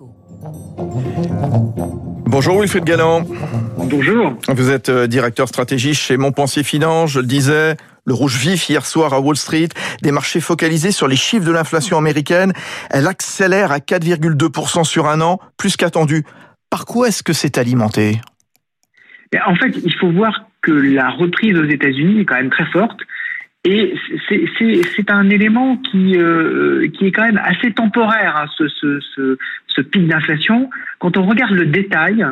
écho. Bonjour Wilfried Galland. Bonjour. Vous êtes euh, directeur stratégique chez Montpensier Finance. Je le disais, le rouge vif hier soir à Wall Street, des marchés focalisés sur les chiffres de l'inflation américaine. Elle accélère à 4,2% sur un an, plus qu'attendu. Par quoi est-ce que c'est alimenté? En fait, il faut voir que la reprise aux États-Unis est quand même très forte. Et c'est un élément qui, euh, qui est quand même assez temporaire, hein, ce, ce, ce, ce pic d'inflation. Quand on regarde le détail,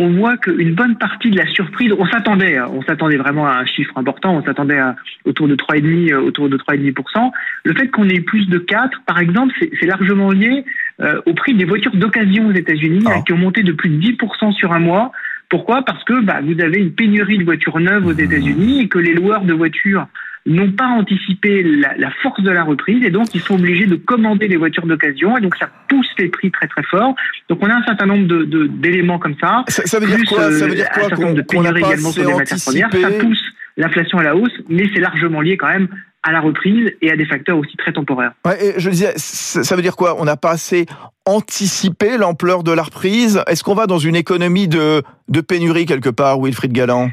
on voit qu'une bonne partie de la surprise, on s'attendait, hein, on s'attendait vraiment à un chiffre important, on s'attendait autour de 3,5, euh, autour de 3,5%. Le fait qu'on ait plus de 4, par exemple, c'est largement lié euh, au prix des voitures d'occasion aux États-Unis, hein, ah. qui ont monté de plus de 10% sur un mois. Pourquoi? Parce que bah, vous avez une pénurie de voitures neuves aux États-Unis et que les loueurs de voitures n'ont pas anticipé la, la, force de la reprise et donc ils sont obligés de commander des voitures d'occasion et donc ça pousse les prix très très fort. Donc on a un certain nombre de d'éléments comme ça. Ça, ça, veut dire quoi? Ça veut dire quoi qu'on de pénurie également sur les matières premières. Ça pousse l'inflation à la hausse, mais c'est largement lié quand même à la reprise et à des facteurs aussi très temporaires. Ouais, et je disais, ça veut dire quoi? On n'a pas assez anticipé l'ampleur de la reprise? Est-ce qu'on va dans une économie de, de pénurie quelque part, Wilfried Galland?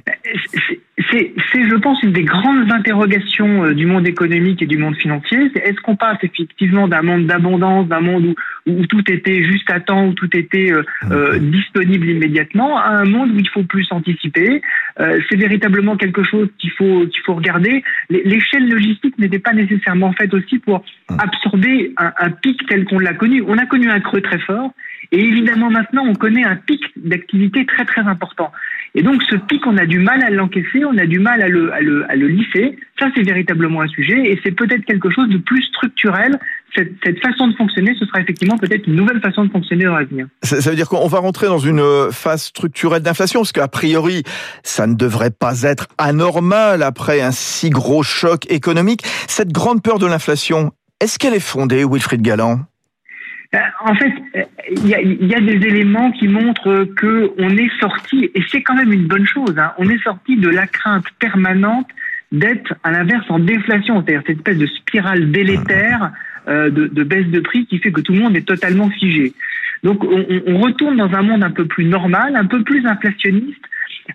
C'est, je pense, une des grandes interrogations euh, du monde économique et du monde financier. C'est est-ce qu'on passe effectivement d'un monde d'abondance, d'un monde où, où, tout était juste à temps, où tout était euh, euh disponible immédiatement, à un monde où il faut plus anticiper. Euh, c'est véritablement quelque chose qu'il faut qu'il faut regarder. L'échelle logistique n'était pas nécessairement faite aussi pour absorber un, un pic tel qu'on l'a connu. On a connu un creux très fort, et évidemment maintenant on connaît un pic d'activité très très important. Et donc ce pic, on a du mal à l'encaisser, on a du mal à le, à le, à le lisser. Ça, c'est véritablement un sujet et c'est peut-être quelque chose de plus structurel. Cette, cette, façon de fonctionner, ce sera effectivement peut-être une nouvelle façon de fonctionner dans l'avenir. Ça, veut dire qu'on va rentrer dans une phase structurelle d'inflation, parce qu'a priori, ça ne devrait pas être anormal après un si gros choc économique. Cette grande peur de l'inflation, est-ce qu'elle est fondée, Wilfried Galland? euh, en fait, il y a, y a, des éléments qui montrent que on est sorti, et c'est quand même une bonne chose, hein, on est sorti de la crainte permanente d'être à l'inverse en déflation, c'est-à-dire cette espèce de spirale délétère euh, de, baisse de prix qui fait que tout le monde est totalement figé. Donc on, on retourne dans un monde un peu plus normal, un peu plus inflationniste,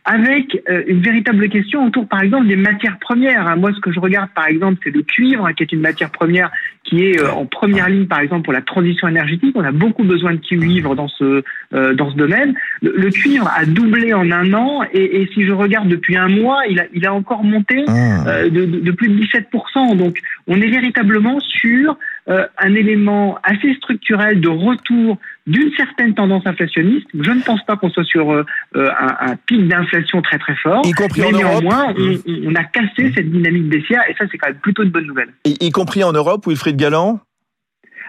avec euh, une véritable question autour, par exemple, des matières premières. Hein. Moi, ce que je regarde, par exemple, c'est le cuivre, hein, qui est une matière première qui est euh, en première ligne, par exemple, pour la transition énergétique. On a beaucoup besoin de cuivre dans ce euh, dans ce domaine. Le, cuivre a doublé en un an, et, et, si je regarde depuis un mois, il a il a encore monté ah. de, de, plus de 17% Donc, on est véritablement sur un élément assez structurel de retour d'une certaine tendance inflationniste. Je ne pense pas qu'on soit sur un, un pic d'inflation inflation très très fort. Y compris mais en néanmoins, Europe. On, on, a cassé cette dynamique baissière et ça c'est quand même plutôt une bonne nouvelle. Y, y compris en Europe, Wilfried Galland?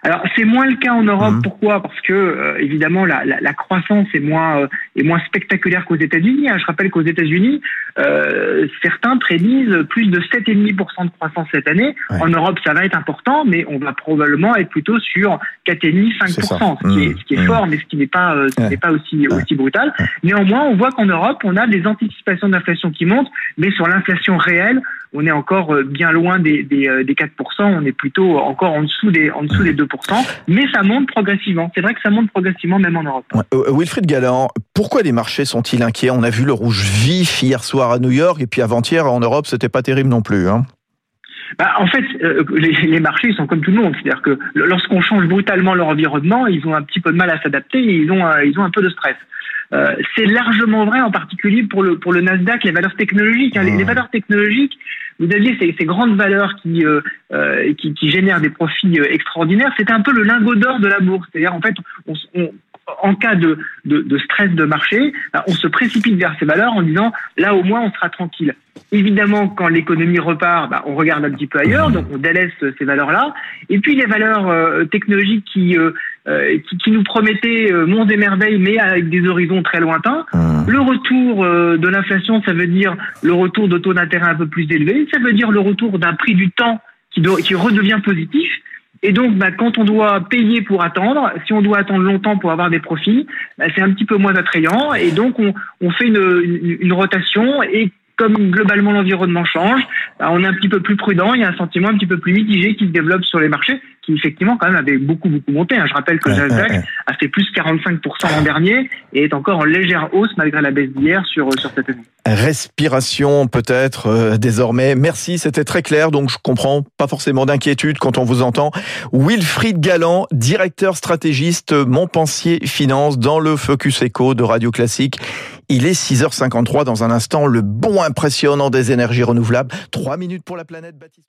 Alors c'est moins le cas en Europe. Mmh. Pourquoi? Parce que euh, évidemment la, la, la, croissance est moins euh, est moins spectaculaire qu'aux États-Unis. Hein. Je rappelle qu'aux États-Unis, euh, certains prédisent plus de 7,5% de croissance cette année. Ouais. En Europe, ça va être important, mais on va probablement être plutôt sur 4,5-5%, ce, qui est, ce qui est mmh. fort, mais ce qui n'est pas euh, ce n'est pas aussi aussi brutal. Néanmoins, on voit qu'en Europe, on a des anticipations d'inflation qui montent, mais sur l'inflation réelle, on est encore euh, bien loin des, des, des 4%. On est plutôt encore en dessous des en dessous des 2% mais ça monte progressivement. C'est vrai que ça monte progressivement même en Europe. Ouais. Euh, Wilfried Galland, pourquoi les marchés sont-ils inquiets? On a vu le rouge vif hier soir à New York et puis avant-hier en Europe, c'était pas terrible non plus. Hein bah, en fait, euh, les, les, marchés sont comme tout le monde, c'est-à-dire que lorsqu'on change brutalement leur environnement, ils ont un petit peu de mal à s'adapter et ils ont, euh, ils ont un peu de stress. Euh, c'est largement vrai, en particulier pour le pour le Nasdaq, les valeurs technologiques. Hein. Les, les, valeurs technologiques, vous aviez ces, ces grandes valeurs qui, euh, euh qui, qui génèrent des profits euh, extraordinaires. C'était un peu le lingot d'or de la bourse. C'est-à-dire en fait, on, on, en cas de, de, de, stress de marché, bah, on se précipite vers ces valeurs en disant là au moins on sera tranquille. Évidemment, quand l'économie repart, bah, on regarde un petit peu ailleurs, donc on délaisse ces valeurs-là. Et puis les valeurs euh, technologiques qui, euh, euh qui, qui nous promettaient euh, monts et merveilles, mais avec des horizons très lointains. Mmh. Le retour euh, de l'inflation, ça veut dire le retour de taux d'intérêt un peu plus élevé, ça veut dire le retour d'un prix du temps qui, qui redevient positif. Et donc, bah, quand on doit payer pour attendre, si on doit attendre longtemps pour avoir des profits, bah, c'est un petit peu moins attrayant. Et donc, on, fait une, une, une rotation. Et comme globalement l'environnement change, bah, on est un petit peu plus prudent. Il y a un sentiment un petit peu plus mitigé qui se développe sur les marchés, qui effectivement quand même avait beaucoup beaucoup monté. Hein. Je rappelle que le Nasdaq a fait plus 45% l'an dernier et est encore en légère hausse malgré la baisse d'hier sur sur cette année. Respiration peut-être euh, désormais. Merci, c'était très clair. Donc je comprends pas forcément d'inquiétude quand on vous entend. Wilfried Galland, directeur stratégiste Montpensier Finance dans le Focus Echo de Radio Classique. Il est 6h53 dans un instant, le bon impressionnant des énergies renouvelables. Trois minutes pour la planète, Baptiste.